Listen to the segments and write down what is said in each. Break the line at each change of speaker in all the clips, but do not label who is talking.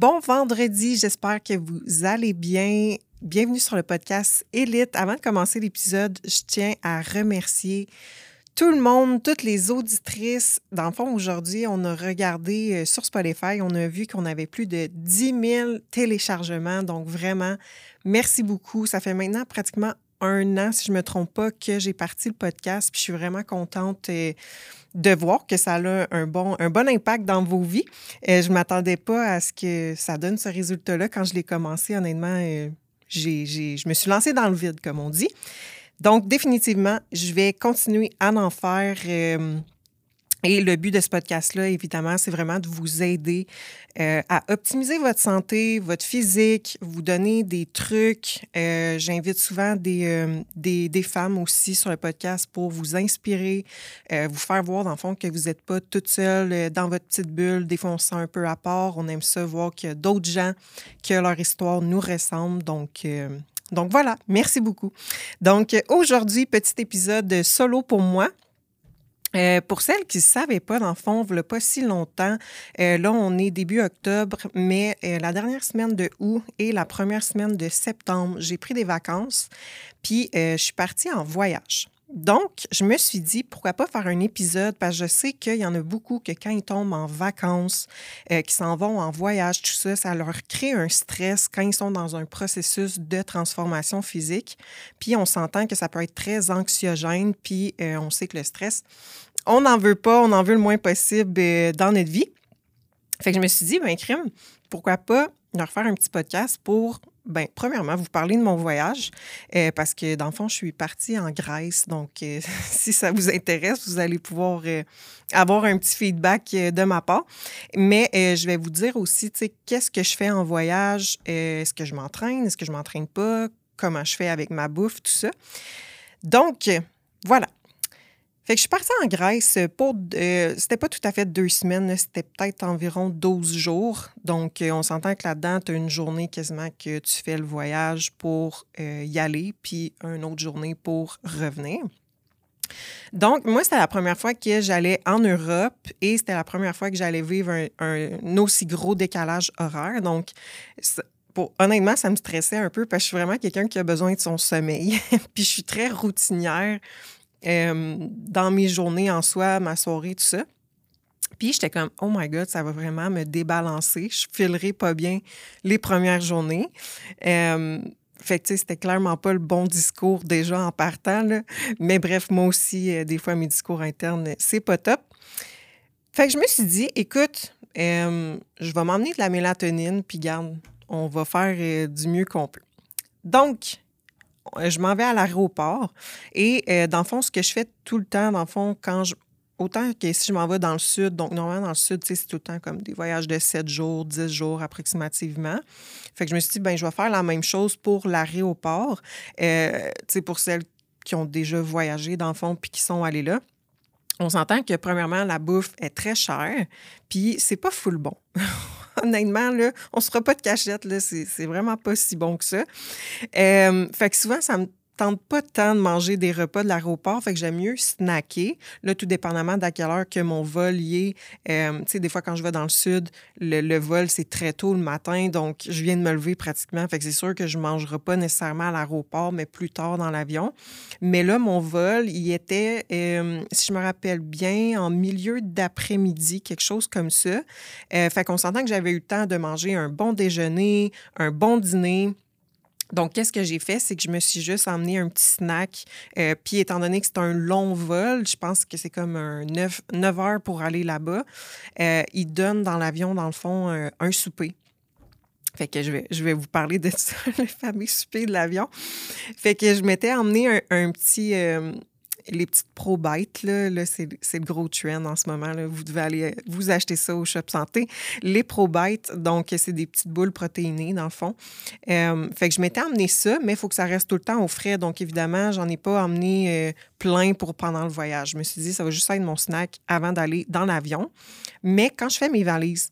Bon vendredi, j'espère que vous allez bien. Bienvenue sur le podcast Élite. Avant de commencer l'épisode, je tiens à remercier tout le monde, toutes les auditrices. Dans le fond, aujourd'hui, on a regardé euh, sur Spotify, on a vu qu'on avait plus de 10 000 téléchargements. Donc, vraiment, merci beaucoup. Ça fait maintenant pratiquement un an, si je ne me trompe pas, que j'ai parti le podcast. Puis je suis vraiment contente euh, de voir que ça a un bon, un bon impact dans vos vies. Euh, je ne m'attendais pas à ce que ça donne ce résultat-là. Quand je l'ai commencé, honnêtement, euh, j'ai, je me suis lancée dans le vide, comme on dit. Donc, définitivement, je vais continuer à en faire. Et le but de ce podcast-là, évidemment, c'est vraiment de vous aider euh, à optimiser votre santé, votre physique, vous donner des trucs. Euh, j'invite souvent des, euh, des, des, femmes aussi sur le podcast pour vous inspirer, vous faire voir, dans le fond, que vous n'êtes pas toute seule dans votre petite bulle. Des fois, on se sent un peu à part. On aime ça, voir a d'autres gens, que leur histoire nous ressemble. Donc, donc voilà, merci beaucoup. Donc aujourd'hui, petit épisode solo pour moi. Euh, pour celles qui ne savaient pas, dans le fond, il pas si longtemps, euh, là, on est début octobre, mais euh, la dernière semaine de août et la première semaine de septembre, j'ai pris des vacances, puis je suis partie en voyage. Donc, je me suis dit, pourquoi pas faire un épisode, parce que je sais qu'il y en a beaucoup que quand ils tombent en vacances, euh, qui s'en vont en voyage, tout ça, ça leur crée un stress quand ils sont dans un processus de transformation physique. Puis, on s'entend que ça peut être très anxiogène, puis euh, on sait que le stress, on n'en veut pas, on en veut le moins possible euh, dans notre vie. Fait que je me suis dit, ben crime, pourquoi pas leur faire un petit podcast pour Bien, premièrement, vous parlez de mon voyage euh, parce que, dans le fond, je suis partie en Grèce. Donc, euh, si ça vous intéresse, vous allez pouvoir euh, avoir un petit feedback de ma part. Mais je vais vous dire aussi, tu sais, qu'est-ce que je fais en voyage? Est-ce que je m'entraîne? Est-ce que je m'entraîne pas? Comment je fais avec ma bouffe? Tout ça. Donc. Fait que je suis partie en Grèce pour. Euh, c'était pas tout à fait deux semaines, c'était peut-être environ 12 jours. Donc, euh, on s'entend que là-dedans, tu as une journée quasiment que tu fais le voyage pour euh, y aller, puis une autre journée pour revenir. Donc, moi, c'était la première fois que j'allais en Europe et c'était la première fois que j'allais vivre un, aussi gros décalage horaire. Donc, honnêtement, ça me stressait un peu parce que je suis vraiment quelqu'un qui a besoin de son sommeil. puis je suis très routinière euh, dans mes journées en soi, ma soirée, tout ça. Puis j'étais comme, oh my God, ça va vraiment me débalancer. Je filerai pas bien les premières journées. Euh, fait que, c'était clairement pas le bon discours déjà en partant. Mais bref, moi aussi, euh, des fois, mes discours internes, c'est pas top. Fait que je me suis dit, écoute, je vais m'emmener de la mélatonine, puis garde, on va faire du mieux qu'on peut. Donc, je m'en vais à l'aéroport. Et euh, dans le fond, ce que je fais tout le temps, dans le fond, quand je. Autant que si je m'en vais dans le sud, donc normalement dans le sud, c'est tout le temps comme des voyages de 7 jours, 10 jours approximativement. Fait que je me suis dit, ben je vais faire la même chose pour l'aéroport. Euh, pour celles qui ont déjà voyagé dans le fond puis qui sont allées là on s'entend que, premièrement, la bouffe est très chère, puis c'est pas full bon. Honnêtement, là, on se fera pas de cachette, là, c'est vraiment pas si bon que ça. Euh, fait que souvent, ça me tente pas tant de manger des repas de l'aéroport, fait que j'aime mieux snacker, là, tout dépendamment d'à quelle heure que mon vol est. Euh, tu sais, des fois, quand je vais dans le sud, le, vol, c'est très tôt le matin, donc je viens de me lever pratiquement, fait que c'est sûr que je mangerai pas nécessairement à l'aéroport, mais plus tard dans l'avion. Mais là, mon vol, il était, euh, si je me rappelle bien, en milieu d'après-midi, quelque chose comme ça. Euh, fait qu'on s'entend que j'avais eu le temps de manger un bon déjeuner, un bon dîner, donc, qu'est-ce que j'ai fait? C'est que je me suis juste emmené un petit snack. Euh, puis, étant donné que c'est un long vol, je pense que c'est comme un 9, heures pour aller là-bas, euh, ils donnent dans l'avion, dans le fond, un, souper. Fait que je vais, je vais vous parler de ça, le fameux souper de l'avion. Fait que je m'étais emmené un, petit, euh, les petites Pro Bites, là, c'est, le gros trend en ce moment. Vous devez aller vous acheter ça au Shop Santé. Les Pro Bites, donc, c'est des petites boules protéinées, dans le fond. Euh, fait que je m'étais emmené ça, mais il faut que ça reste tout le temps au frais. Donc, évidemment, j'en ai pas emmené euh, plein pour pendant le voyage. Je me suis dit, ça va juste être mon snack avant d'aller dans l'avion. Mais quand je fais mes valises,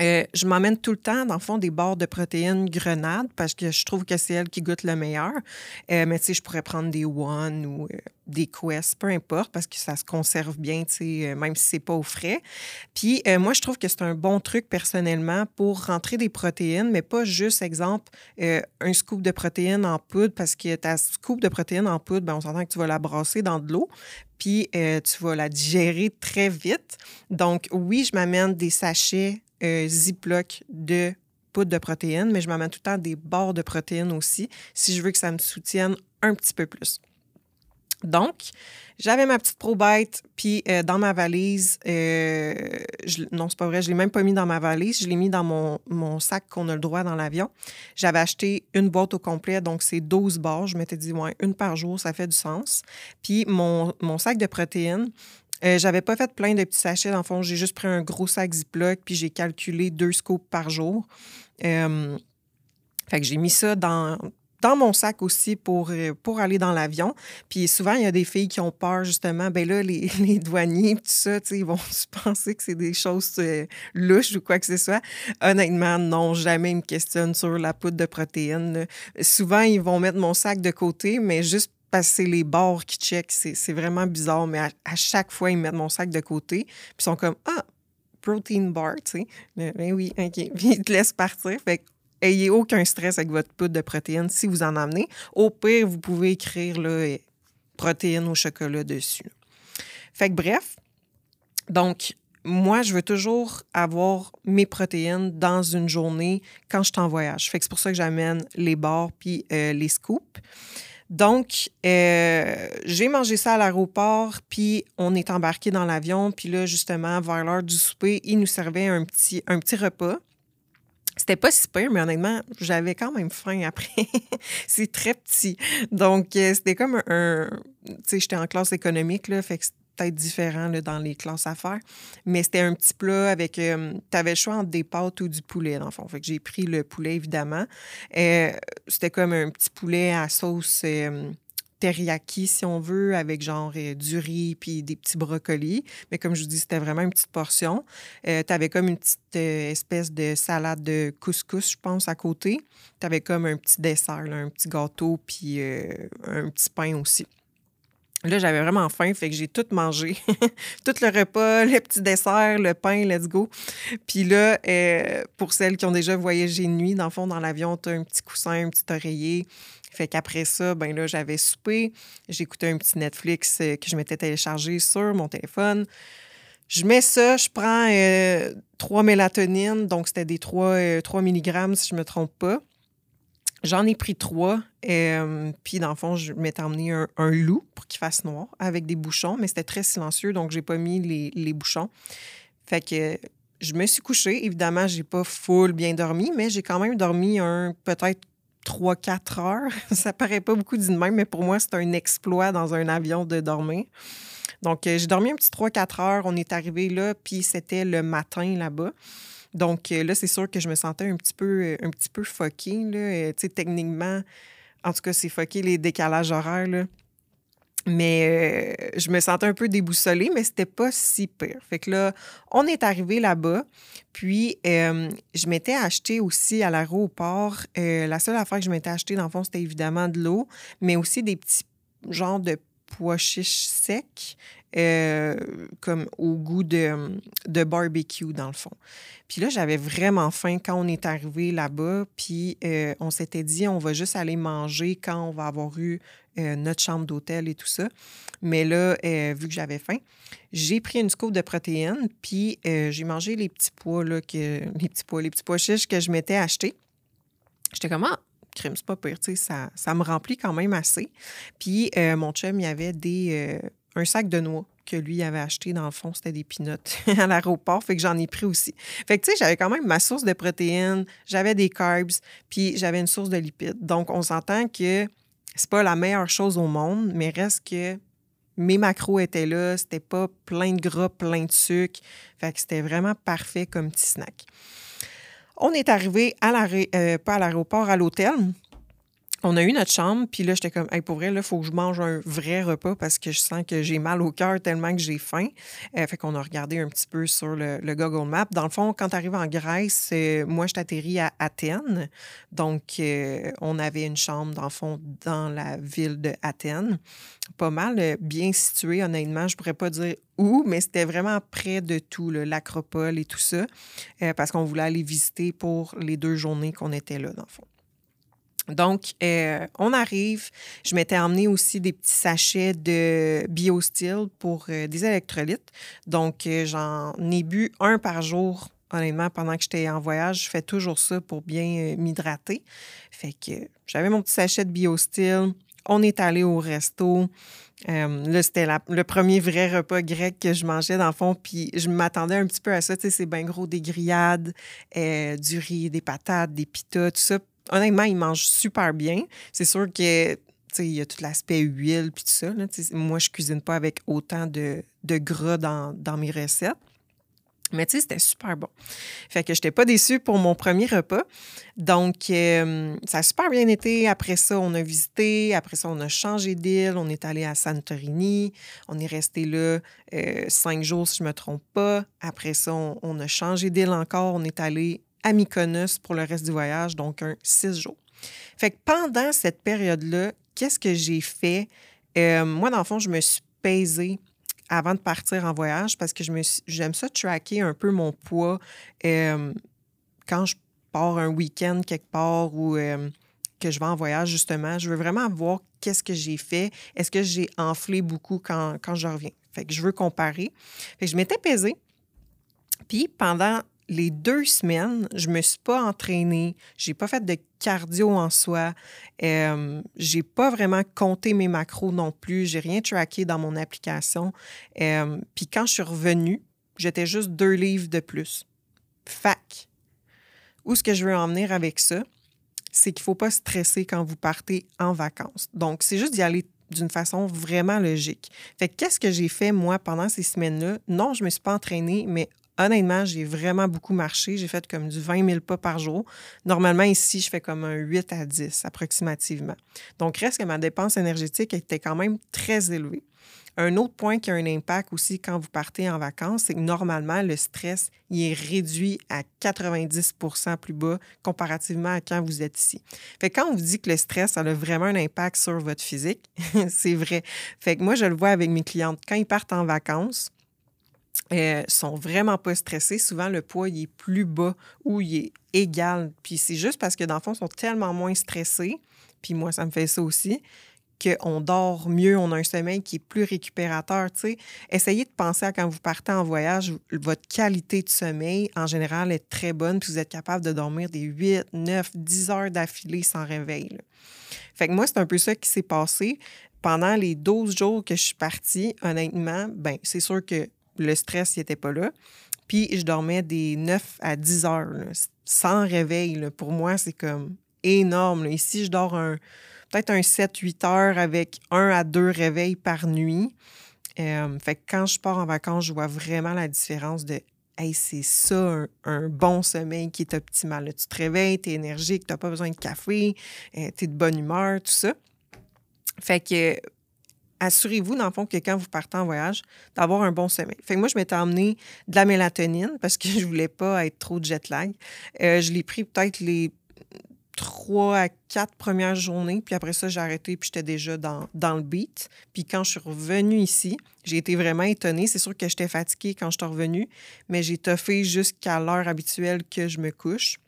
Euh, je m'emmène tout le temps, dans le fond, des barres de protéines grenades parce que je trouve que c'est elle qui goûte le meilleur. Euh, mais tu sais, je pourrais prendre des One ou euh, des Quest, peu importe, parce que ça se conserve bien, tu sais, même si c'est pas au frais. Puis moi, je trouve que c'est un bon truc personnellement pour rentrer des protéines, mais pas juste, exemple, un scoop de protéines en poudre parce que ta scoop de protéines en poudre, ben, on s'entend que tu vas la brasser dans de l'eau puis tu vas la digérer très vite. Donc, oui, je m'amène des sachets Ziploc de poudre de protéines, mais je m'amène tout le temps des barres de protéines aussi si je veux que ça me soutienne un petit peu plus. Donc, j'avais ma petite probite, puis euh, dans ma valise, euh, non, c'est pas vrai, je l'ai même pas mis dans ma valise, je l'ai mis dans mon, mon sac qu'on a le droit dans l'avion. J'avais acheté une boîte au complet, donc c'est 12 barres. Je m'étais dit, ouais, une par jour, ça fait du sens. Puis mon, mon sac de protéines, euh, j'avais pas fait plein de petits sachets. Dans le fond, j'ai juste pris un gros sac Ziploc, puis j'ai calculé deux scoops par jour. Euh, fait que j'ai mis ça dans, dans mon sac aussi pour, euh, pour aller dans l'avion. Puis souvent, il y a des filles qui ont peur, justement. Ben là, les, les douaniers, tout ça, ils vont se penser que c'est des choses louches ou quoi que ce soit. Honnêtement, non, jamais ils me questionnent sur la poudre de protéines. Souvent, ils vont mettre mon sac de côté, mais juste parce que c'est les bords qui checkent. C'est vraiment bizarre, mais à, chaque fois, ils mettent mon sac de côté, puis ils sont comme Ah, protein bar, tu sais. Ben oui, OK. Puis ils te laissent partir. Fait ayez aucun stress avec votre poudre de protéines si vous en amenez. Au pire, vous pouvez écrire là, protéines au chocolat dessus. Fait que bref, donc, moi, je veux toujours avoir mes protéines dans une journée quand je suis en voyage. Fait que c'est pour ça que j'amène les bars puis euh, les scoops. Donc, euh, j'ai mangé ça à l'aéroport, puis on est embarqué dans l'avion. Puis là, justement, vers l'heure du souper, ils nous servaient un petit, un petit repas. C'était pas si pire, mais honnêtement, j'avais quand même faim après. c'est très petit. Donc, euh, c'était comme un. tu sais, j'étais en classe économique, là, fait que peut-être différent dans les classes à faire. Mais c'était un petit plat avec. Euh, tu avais le choix entre des pâtes ou du poulet, dans le fond. Fait j'ai pris le poulet, évidemment. Euh, c'était comme un petit poulet à sauce. Euh, teriyaki, si on veut, avec genre du riz puis des petits brocolis. Mais comme je vous dis, c'était vraiment une petite portion. tu avais comme une petite espèce de salade de couscous, je pense, à côté. Tu avais comme un petit dessert, un petit gâteau puis un petit pain aussi. Là, j'avais vraiment faim, fait que j'ai tout mangé. tout le repas, le petit dessert, le pain, let's go. Puis là, euh, pour celles qui ont déjà voyagé de nuit, dans le fond, dans l'avion, tu as un petit coussin, un petit oreiller. Fait qu'après ça, ben là, j'avais soupé. J'écoutais un petit Netflix euh, que je m'étais téléchargé sur mon téléphone. Je mets ça, je prends euh, 3 mélatonines, donc c'était des 3, 3 mg si je ne me trompe pas. J'en ai pris trois. Euh, puis, dans le fond, je m'étais emmené un, loup pour qu'il fasse noir avec des bouchons, mais c'était très silencieux, donc j'ai pas mis les, bouchons. Fait que je me suis couchée. Évidemment, j'ai pas full bien dormi, mais j'ai quand même dormi un peut-être 3-4 heures. Ça paraît pas beaucoup d'une même, mais pour moi, c'est un exploit dans un avion de dormir. Donc, euh, j'ai dormi un petit 3-4 heures. On est arrivé là, puis c'était le matin là-bas. Donc euh, là, c'est sûr que je me sentais un petit peu, euh, un peu. Là. Euh, techniquement, en tout cas, c'est fucké les décalages horaires. Mais je me sentais un peu déboussolée, mais c'était pas si pire. Fait que là, on est arrivé là-bas. Puis, je m'étais acheté aussi à l'aéroport. la seule affaire que je m'étais acheté, dans le fond, c'était évidemment de l'eau, mais aussi des petits genres de pois chiches secs. Euh, comme au goût de, barbecue, dans le fond. Puis là, j'avais vraiment faim quand on est arrivé là-bas. Puis euh, on s'était dit, on va juste aller manger quand on va avoir eu euh, notre chambre d'hôtel et tout ça. Mais là, vu que j'avais faim, j'ai pris une scope de protéines, puis j'ai mangé les petits pois, là, que, les petits pois, les petits pois chiches que je m'étais achetés. J'étais comme, ah, crème, c'est pas pire, ça, ça me remplit quand même assez. Puis mon chum, il y avait des, un sac de noix que lui avait acheté, dans le fond, c'était des pinottes à l'aéroport. Fait que j'en ai pris aussi. Fait que, tu sais, j'avais quand même ma source de protéines, j'avais des carbs, puis j'avais une source de lipides. Donc, on s'entend que c'est pas la meilleure chose au monde, mais reste que mes macros étaient là, c'était pas plein de gras, plein de sucre. Fait que c'était vraiment parfait comme petit snack. On est arrivé à euh, pas à l'aéroport, à l'hôtel. On a eu notre chambre, puis là, j'étais comme, pour vrai, là, il faut que je mange un vrai repas parce que je sens que j'ai mal au cœur tellement que j'ai faim. Euh, fait qu'on a regardé un petit peu sur le, Google Maps. Dans le fond, quand tu arrives en Grèce, euh, moi, je t'atterris à Athènes. Donc, euh, on avait une chambre, dans le fond, dans la ville de Athènes. Pas mal bien situé, honnêtement. Je pourrais pas dire où, mais c'était vraiment près de tout, l'acropole et tout ça, parce qu'on voulait aller visiter pour les deux journées qu'on était là, dans le fond. Donc, euh, on arrive. Je m'étais emmené aussi des petits sachets de BioSteel pour euh, des électrolytes. Donc, euh, j'en ai bu un par jour, honnêtement, pendant que j'étais en voyage. Je fais toujours ça pour bien m'hydrater. Fait que j'avais mon petit sachet de BioSteel. On est allé au resto. là, c'était le premier vrai repas grec que je mangeais, dans le fond. Puis je m'attendais un petit peu à ça. Tu sais, c'est bien gros, des grillades, du riz, des patates, des pitas, tout ça honnêtement, ils mangent super bien. C'est sûr que il y a tout l'aspect huile puis tout ça. moi, je cuisine pas avec autant de, gras dans, mes recettes. Mais tu sais, c'était super bon. Fait que je n'étais pas déçue pour mon premier repas. Donc, euh, ça a super bien été. Après ça, on a visité. Après ça, on a changé d'île. On est allé à Santorini. On est resté là euh, cinq jours, si je ne me trompe pas. Après ça, on, on a changé d'île encore. On est allé à Mykonos pour le reste du voyage, donc un six jours. Fait que pendant cette période-là, qu'est-ce que j'ai fait? Euh, moi, dans le fond, je me suis pesée avant de partir en voyage parce que j'aime ça tracker un peu mon poids euh, quand je pars un week-end quelque part ou euh, que je vais en voyage, justement. Je veux vraiment voir qu'est-ce que j'ai fait. Est-ce que j'ai enflé beaucoup quand, quand je reviens? Fait que je veux comparer. Je m'étais pesée. Puis pendant les deux semaines, je me suis pas entraînée, j'ai pas fait de cardio en soi, euh, j'ai pas vraiment compté mes macros non plus, j'ai rien tracké dans mon application. Euh, puis quand je suis revenue, j'étais juste deux livres de plus. Fac. Où ce que je veux en venir avec ça, c'est qu'il faut pas stresser quand vous partez en vacances. Donc, c'est juste d'y aller d'une façon vraiment logique. Fait qu'est-ce que j'ai fait, moi, pendant ces semaines-là? Non, je me suis pas entraînée, mais honnêtement, j'ai vraiment beaucoup marché. J'ai fait comme du 20 000 pas par jour. Normalement, ici, je fais comme un 8 à 10 approximativement. Donc, reste que ma dépense énergétique était quand même très élevée. Un autre point qui a un impact aussi quand vous partez en vacances, c'est que normalement, le stress il est réduit à 90% plus bas comparativement à quand vous êtes ici. Fait que quand on vous dit que le stress a vraiment un impact sur votre physique, c'est vrai. Fait que moi, je le vois avec mes clientes. Quand ils partent en vacances, euh, sont vraiment pas stressés. Souvent, le poids est plus bas ou il est égal. Puis c'est juste parce que, dans le fond, ils sont tellement moins stressés. Puis moi, ça me fait ça aussi qu'on dort mieux, on a un sommeil qui est plus récupérateur. Essayez de penser à quand vous partez en voyage, votre qualité de sommeil, en général, est très bonne, puis vous êtes capable de dormir des 8, 9, 10 heures d'affilée sans réveil. Fait que moi, c'est un peu ça qui s'est passé. Pendant les 12 jours que je suis partie, honnêtement, ben c'est sûr que le stress n'était pas là. Puis je dormais des 9 à 10 heures, sans réveil. Pour moi, c'est comme énorme. Ici, je dors peut-être un 7-8 heures avec un à deux réveils par nuit. Euh, fait que quand je pars en vacances, je vois vraiment la différence de Hey, c'est ça, un, bon sommeil qui est optimal. tu te réveilles, tu es énergique, tu n'as pas besoin de café, euh, tu es de bonne humeur, tout ça. Fait que assurez-vous, dans le fond, que quand vous partez en voyage, d'avoir un bon sommeil. Fait que moi, je m'étais emmené de la mélatonine parce que je voulais pas être trop jet lag. Euh, je l'ai pris peut-être les trois à quatre premières journées, puis après ça, j'ai arrêté, puis j'étais déjà dans, dans le beat. Puis quand je suis revenue ici, j'ai été vraiment étonnée. C'est sûr que j'étais fatiguée quand je suis revenue, mais j'ai toffé jusqu'à l'heure habituelle que je me couche.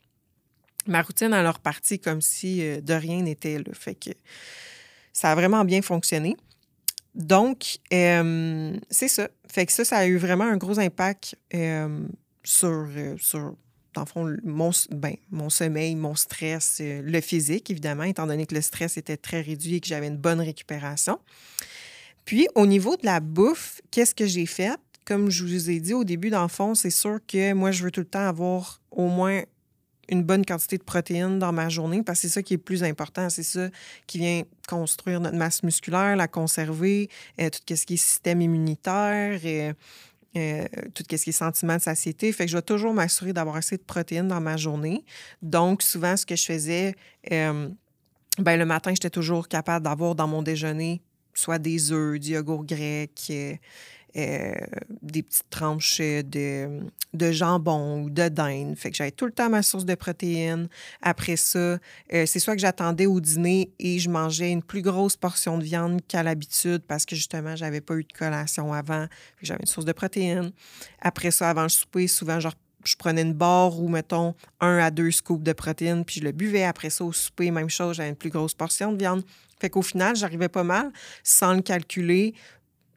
Ma routine, leur partie comme si euh, de rien n'était. Fait que ça a vraiment bien fonctionné. Donc, euh, c'est ça. Fait que ça, ça a eu vraiment un gros impact euh, sur, euh, sur, dans le fond, mon, ben, mon sommeil, mon stress, le physique, évidemment, étant donné que le stress était très réduit et que j'avais une bonne récupération. Puis, au niveau de la bouffe, qu'est-ce que j'ai fait? Comme je vous ai dit au début, dans le fond, c'est sûr que moi, je veux tout le temps avoir au moins une bonne quantité de protéines dans ma journée parce que c'est ça qui est plus important. C'est ça qui vient construire notre masse musculaire, la conserver, euh, tout ce qui est système immunitaire. Et, euh, tout ce qui est sentiment de satiété. Fait que je vais toujours m'assurer d'avoir assez de protéines dans ma journée. Donc, souvent, ce que je faisais, euh, ben, le matin, j'étais toujours capable d'avoir dans mon déjeuner soit des œufs, du yogourt grec, euh, des petites tranches de, de, jambon ou de dinde. Fait que j'avais tout le temps ma source de protéines. Après ça, euh, c'est soit que j'attendais au dîner et je mangeais une plus grosse portion de viande qu'à l'habitude parce que justement, j'avais pas eu de collation avant. J'avais une source de protéines. Après ça, avant le souper, souvent, genre, je prenais une barre ou, mettons, un à deux scoops de protéines, puis je le buvais. Après ça, au souper, même chose, j'avais une plus grosse portion de viande. Fait qu'au final, j'arrivais pas mal, sans le calculer,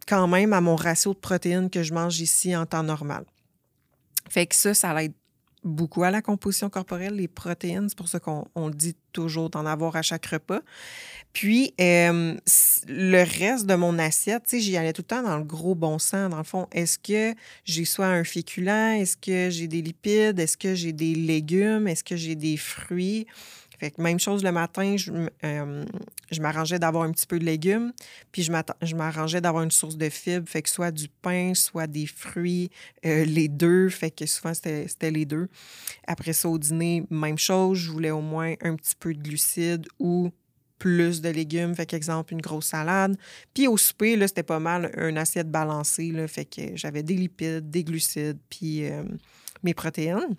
quand même à mon ratio de protéines que je mange ici en temps normal. Fait que ça, ça aide beaucoup à la composition corporelle, les protéines. C'est pour ça qu'on dit toujours d'en avoir à chaque repas. Puis, euh, le reste de mon assiette, j'y allais tout le temps dans le gros bon sens. Dans le fond, est-ce que j'ai soit un féculent? Est-ce que j'ai des lipides? Est-ce que j'ai des légumes? Est-ce que j'ai des fruits? Même chose le matin, euh, je, m'arrangeais d'avoir un petit peu de légumes, puis je m'arrangeais d'avoir une source de fibres, fait que soit du pain, soit des fruits, euh, les deux, fait que souvent c'était les deux. Après ça, au dîner, même chose, je voulais au moins un petit peu de glucides ou plus de légumes, fait qu'exemple, une grosse salade. Puis au souper, là, c'était pas mal une assiette balancée, là, fait que j'avais des lipides, des glucides, puis euh, mes protéines.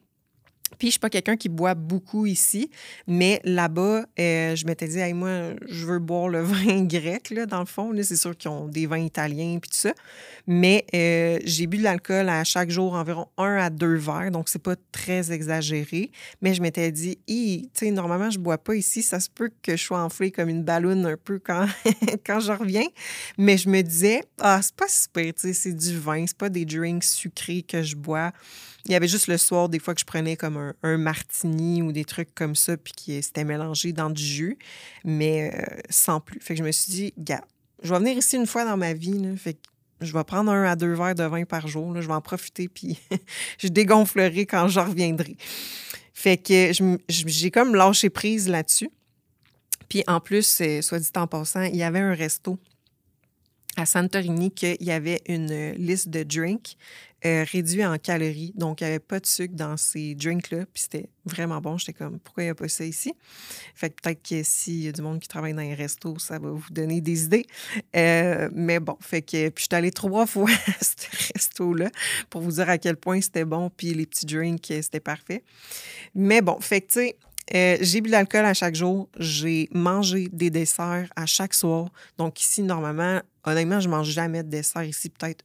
Puis, je suis pas quelqu'un qui boit beaucoup ici, mais là-bas, euh, je m'étais dit, hey, moi, je veux boire le vin grec, là, dans le fond. C'est sûr qu'ils ont des vins italiens puis tout ça. Mais euh, j'ai bu de l'alcool à chaque jour environ un à deux verres, donc c'est pas très exagéré. Mais je m'étais dit, tu sais, normalement, je bois pas ici. Ça se peut que je sois enflée comme une ballonne un peu quand, quand je reviens. Mais je me disais, ah, c'est pas super, tu sais, c'est du vin, c'est pas des drinks sucrés que je bois. Il y avait juste le soir, des fois, que je prenais comme un, martini ou des trucs comme ça, puis qui s'était mélangé dans du jus, mais euh, sans plus. Fait que je me suis dit, gars, je vais venir ici une fois dans ma vie, fait que je vais prendre un à deux verres de vin par jour, là, je vais en profiter, puis je dégonflerai quand je reviendrai. Fait que j'ai comme lâché prise là-dessus. Puis en plus, euh, soit dit en passant, il y avait un resto à Santorini qu'il y avait une liste de drinks euh, réduits en calories. Donc, il n'y avait pas de sucre dans ces drinks-là. Puis c'était vraiment bon. J'étais comme, pourquoi il n'y a pas ça ici? Fait que peut-être que s'il y a du monde qui travaille dans les restos, ça va vous donner des idées. Euh, mais bon, fait que. Puis je suis allée trois fois à ce resto-là pour vous dire à quel point c'était bon. Puis les petits drinks, c'était parfait. Mais bon, fait que, tu sais, euh, j'ai bu de l'alcool à chaque jour. J'ai mangé des desserts à chaque soir. Donc ici, normalement, honnêtement, je mange jamais de dessert ici, peut-être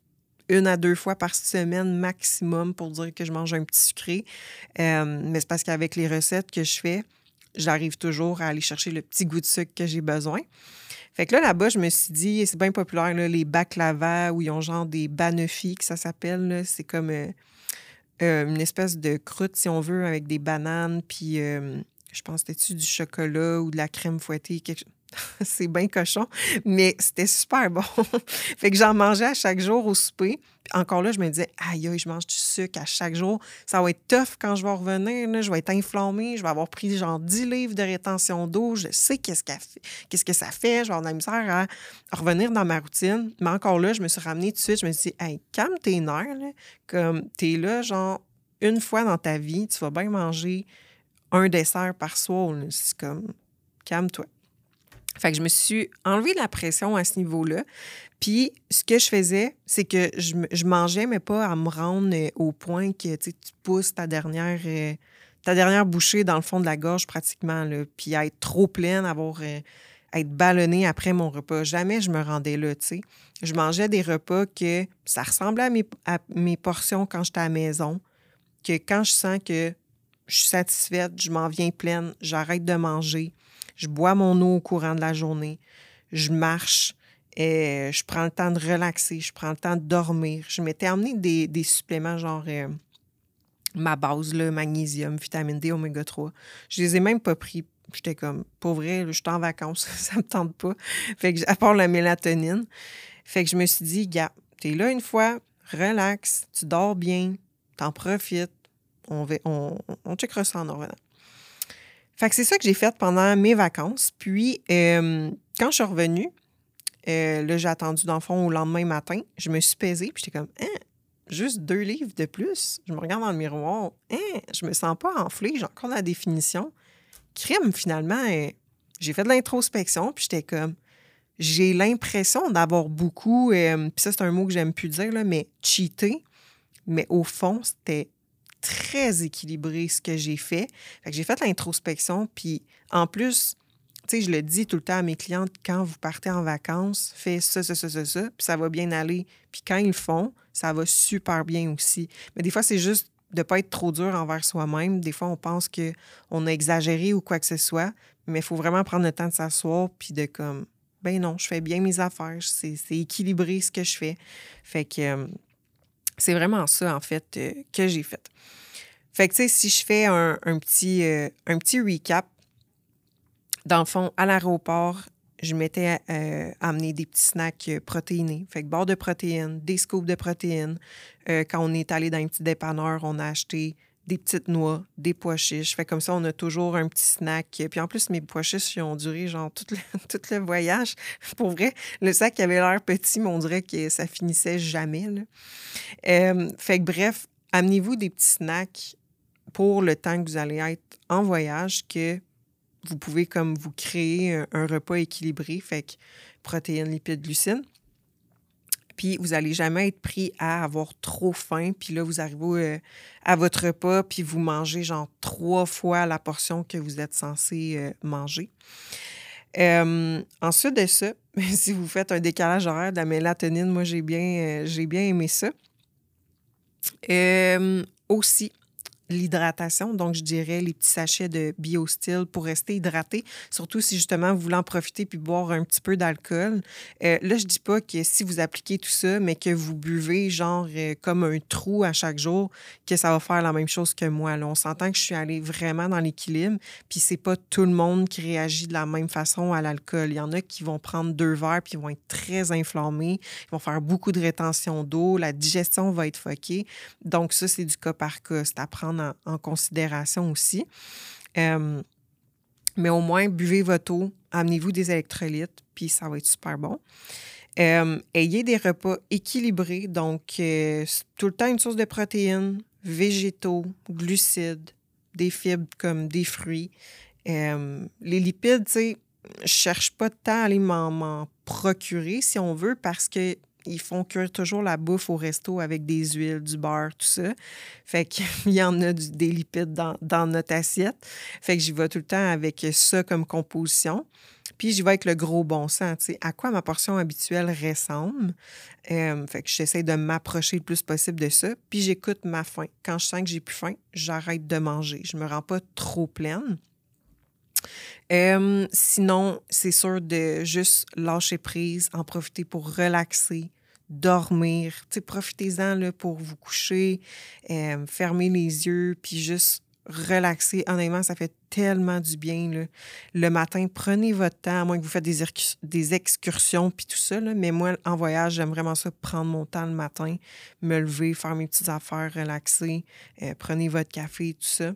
une à deux fois par semaine maximum pour dire que je mange un petit sucré. Euh, mais c'est parce qu'avec les recettes que je fais, j'arrive toujours à aller chercher le petit goût de sucre que j'ai besoin. Fait que là, là-bas, je me suis dit, c'est bien populaire, là, les baklava, où ils ont genre des banefis, que ça s'appelle. C'est comme euh, euh, une espèce de croûte, si on veut, avec des bananes, puis je pense c'était-tu du chocolat ou de la crème fouettée, c'est bien cochon, mais c'était super bon. fait que j'en mangeais à chaque jour au souper. encore là, je me disais, aïe, je mange du sucre à chaque jour. Ça va être tough quand je vais revenir. je vais être inflammée. Je vais avoir pris genre 10 livres de rétention d'eau. Je sais qu'est-ce, que ça fait. Je vais avoir de la misère à, revenir dans ma routine. Mais encore là, je me suis ramenée tout de suite. Je me suis dit, hey, calme tes nerfs. Comme t'es là, genre, une fois dans ta vie, tu vas bien manger un dessert par soir. C'est comme, calme-toi. Fait que je me suis enlevé la pression à ce niveau-là. Puis, ce que je faisais, c'est que je, mangeais, mais pas à me rendre euh, au point que tu pousses ta dernière, euh, ta dernière bouchée dans le fond de la gorge pratiquement, puis à être trop pleine, avoir, euh, être ballonnée après mon repas. Jamais je me rendais là, tu sais. Je mangeais des repas que ça ressemblait à mes, à mes portions quand j'étais à la maison, que quand je sens que je suis satisfaite, je m'en viens pleine, j'arrête de manger je bois mon eau au courant de la journée, je marche, et je prends le temps de relaxer, je prends le temps de dormir. Je m'étais amené des, suppléments genre euh, ma base, le magnésium, vitamine D, oméga 3. Je les ai même pas pris. J'étais comme, pour vrai, je suis en vacances, ça me tente pas. Fait que, à part la mélatonine. Fait que je me suis dit, gars, t'es là une fois, relax, tu dors bien, t'en profites, on, va, on checkera ça en revenant. Fait que c'est ça que j'ai fait pendant mes vacances. Puis, euh, quand je suis revenue, euh, là, j'ai attendu dans le fond au lendemain matin. Je me suis pesée, puis j'étais comme, hein, juste deux livres de plus? Je me regarde dans le miroir, hein, je me sens pas enflée, j'ai encore la définition. Crime, finalement, j'ai fait de l'introspection, puis j'étais comme, j'ai l'impression d'avoir beaucoup, euh, puis ça, c'est un mot que j'aime plus dire, là, mais cheaté. Mais au fond, c'était très équilibré ce que j'ai fait. Que j'ai fait l'introspection, puis en plus, tu sais, je le dis tout le temps à mes clientes, quand vous partez en vacances, faites ça, ça, ça, ça, ça, puis ça va bien aller. Puis quand ils font, ça va super bien aussi. Mais des fois, c'est juste de ne pas être trop dur envers soi-même. Des fois, on pense qu'on a exagéré ou quoi que ce soit, mais il faut vraiment prendre le temps de s'asseoir puis de comme, ben non, je fais bien mes affaires, c'est équilibré ce que je fais. Fait que euh, c'est vraiment ça, en fait, euh, que j'ai fait. Fait que, tu sais, si je fais un, petit, euh, un petit recap, dans le fond, à l'aéroport, je m'étais amené des petits snacks protéinés. Fait que barre de protéines, des scoops de protéines. quand on est allé dans un petit dépanneur, on a acheté des petites noix, des pois chiches. Fait comme ça, on a toujours un petit snack. Puis en plus, mes pois chiches, ils ont duré genre tout le, voyage. Pour vrai, le sac avait l'air petit, mais on dirait que ça finissait jamais. Euh, fait que bref, amenez-vous des petits snacks pour le temps que vous allez être en voyage que vous pouvez comme vous créer un, un repas équilibré. Fait que protéines, lipides, glucides puis vous n'allez jamais être pris à avoir trop faim, puis là, vous arrivez euh, à votre repas, puis vous mangez genre trois fois la portion que vous êtes censé euh, manger. Euh, ensuite de ça, si vous faites un décalage horaire de la mélatonine, moi, j'ai bien, j'ai bien aimé ça. aussi, l'hydratation. Donc, je dirais les petits sachets de BioSteel pour rester hydraté, surtout si justement vous voulez en profiter puis boire un petit peu d'alcool. Euh, là, je dis pas que si vous appliquez tout ça, mais que vous buvez genre euh, comme un trou à chaque jour, que ça va faire la même chose que moi. Là, on s'entend que je suis allée vraiment dans l'équilibre, puis c'est pas tout le monde qui réagit de la même façon à l'alcool. Il y en a qui vont prendre deux verres puis ils vont être très inflammés, ils vont faire beaucoup de rétention d'eau, la digestion va être foquée. Donc ça, c'est du cas par cas. C'est à prendre en, considération aussi. Euh, mais au moins, buvez votre eau, amenez-vous des électrolytes, puis ça va être super bon. Euh, ayez des repas équilibrés, donc euh, tout le temps une source de protéines, végétaux, glucides, des fibres comme des fruits. les lipides, tu sais, je cherche pas tant à aller m'en procurer si on veut parce que ils font cuire toujours la bouffe au resto avec des huiles, du beurre, tout ça. Fait qu'il y en a des lipides dans, notre assiette. Fait que j'y vais tout le temps avec ça comme composition. Puis j'y vais avec le gros bon sens, à quoi ma portion habituelle ressemble. Euh, fait que j'essaie de m'approcher le plus possible de ça. Puis j'écoute ma faim. Quand je sens que j'ai plus faim, j'arrête de manger. Je me rends pas trop pleine. Euh, sinon, c'est sûr de juste lâcher prise, en profiter pour relaxer, dormir. Profitez-en pour vous coucher, euh, fermer les yeux, puis juste relaxer. Honnêtement, ça fait tellement du bien. Le matin, prenez votre temps, à moins que vous faites des, excursions puis tout ça. Mais moi, en voyage, j'aime vraiment ça, prendre mon temps le matin, me lever, faire mes petites affaires, relaxer. Euh, prenez votre café, tout ça.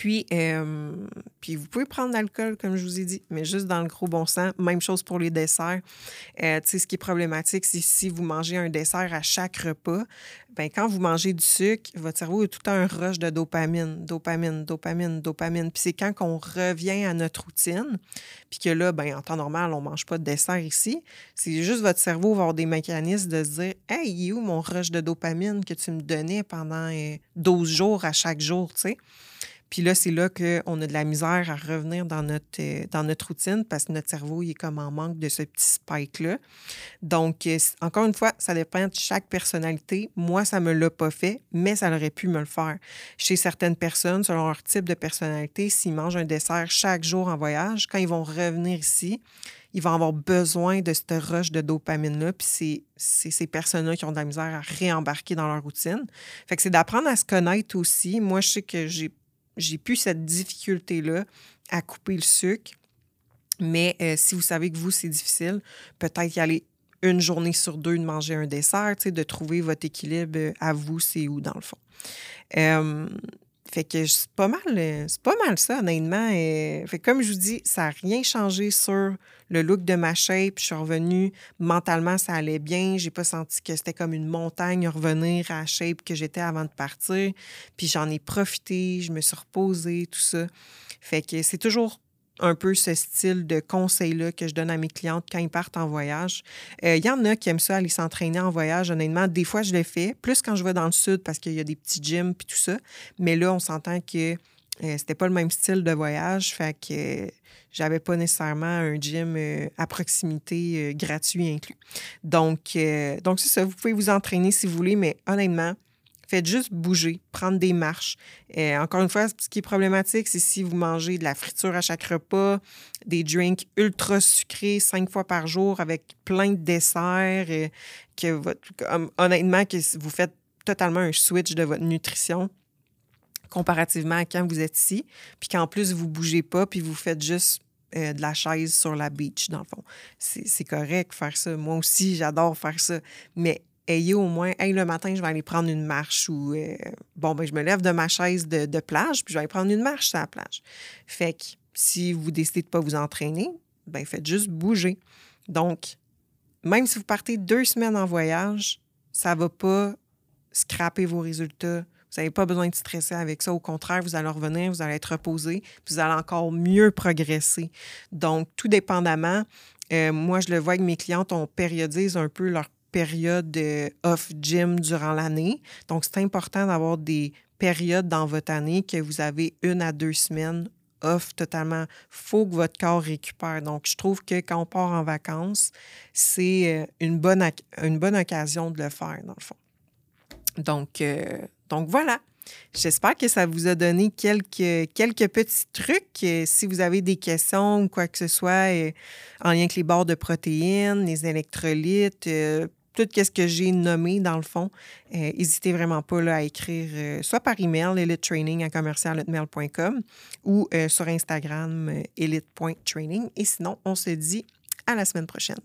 Puis, euh, puis vous pouvez prendre l'alcool, comme je vous ai dit, mais juste dans le gros bon sens. Même chose pour les desserts. Euh, ce qui est problématique, c'est si vous mangez un dessert à chaque repas, ben quand vous mangez du sucre, votre cerveau a tout un rush de dopamine, dopamine, dopamine, dopamine. Puis c'est quand on revient à notre routine, puis que là, ben en temps normal, on ne mange pas de dessert ici. C'est juste votre cerveau va avoir des mécanismes de se dire Hey, où mon rush de dopamine que tu me donnais pendant 12 euh, jours à chaque jour, tu sais? Puis là, c'est là qu'on a de la misère à revenir dans notre, euh, dans notre routine parce que notre cerveau il est comme en manque de ce petit spike-là. Donc, euh, encore une fois, ça dépend de chaque personnalité. Moi, ça ne me l'a pas fait, mais ça aurait pu me le faire. Chez certaines personnes, selon leur type de personnalité, s'ils mangent un dessert chaque jour en voyage, quand ils vont revenir ici, ils vont avoir besoin de cette rush de dopamine-là. Puis c'est ces personnes-là qui ont de la misère à réembarquer dans leur routine. Fait que c'est d'apprendre à se connaître aussi. Moi, je sais que j'ai j'ai plus cette difficulté-là à couper le sucre. Mais euh, si vous savez que vous, c'est difficile, peut-être y aller une journée sur deux de manger un dessert, de trouver votre équilibre euh, à vous, c'est où dans le fond. Euh, fait que c'est pas mal, euh, c'est pas mal ça, honnêtement. Et, fait comme je vous dis, ça n'a rien changé sur le look de ma shape. Je suis revenue mentalement, ça allait bien. J'ai pas senti que c'était comme une montagne revenir à la shape que j'étais avant de partir. Puis j'en ai profité, je me suis reposée, tout ça. Fait que c'est toujours un peu ce style de conseil-là que je donne à mes clientes quand ils partent en voyage. Euh, Il y en a qui aiment ça, aller s'entraîner en voyage. Honnêtement, des fois, je le fais, plus quand je vais dans le sud parce qu'il y a des petits gyms puis tout ça. Mais là, on s'entend que euh, c'était pas le même style de voyage. Fait que euh, j'avais pas nécessairement un gym euh, à proximité euh, gratuit inclus. Donc, euh, donc c'est ça. Vous pouvez vous entraîner si vous voulez, mais honnêtement, faites juste bouger, prendre des marches. Euh, encore une fois, ce qui est problématique, c'est si vous mangez de la friture à chaque repas, des drinks ultra sucrés cinq fois par jour avec plein de desserts, euh, que honnêtement, que vous faites totalement un switch de votre nutrition comparativement à quand vous êtes ici, puis qu'en plus, vous bougez pas, puis vous faites juste euh, de la chaise sur la beach, dans le fond. C'est correct faire ça. Moi aussi, j'adore faire ça. Mais ayez au moins, hey, le matin, je vais aller prendre une marche ou, euh, bon, ben, je me lève de ma chaise de, plage, puis je vais aller prendre une marche sur la plage. Fait que si vous décidez de ne pas vous entraîner, ben, faites juste bouger. Donc, même si vous partez deux semaines en voyage, ça ne va pas scraper vos résultats. Vous n'avez pas besoin de stresser avec ça. Au contraire, vous allez revenir, vous allez être reposé, vous allez encore mieux progresser. Donc, tout dépendamment, euh, moi, je le vois avec mes clientes, on périodise un peu leur période de off-gym durant l'année. Donc, c'est important d'avoir des périodes dans votre année que vous avez une à deux semaines off totalement. faut que votre corps récupère. Donc, je trouve que quand on part en vacances, c'est euh, une bonne, une bonne occasion de le faire, dans le fond. Donc, euh, donc voilà. J'espère que ça vous a donné quelques, quelques petits trucs. Euh, Si vous avez des questions ou quoi que ce soit en lien avec les barres de protéines, les électrolytes, tout ce que j'ai nommé dans le fond, euh, n'hésitez vraiment pas à écrire euh, soit par email, elitetraining à commercial.com ou euh, sur Instagram, elite.training. Et sinon, on se dit à la semaine prochaine.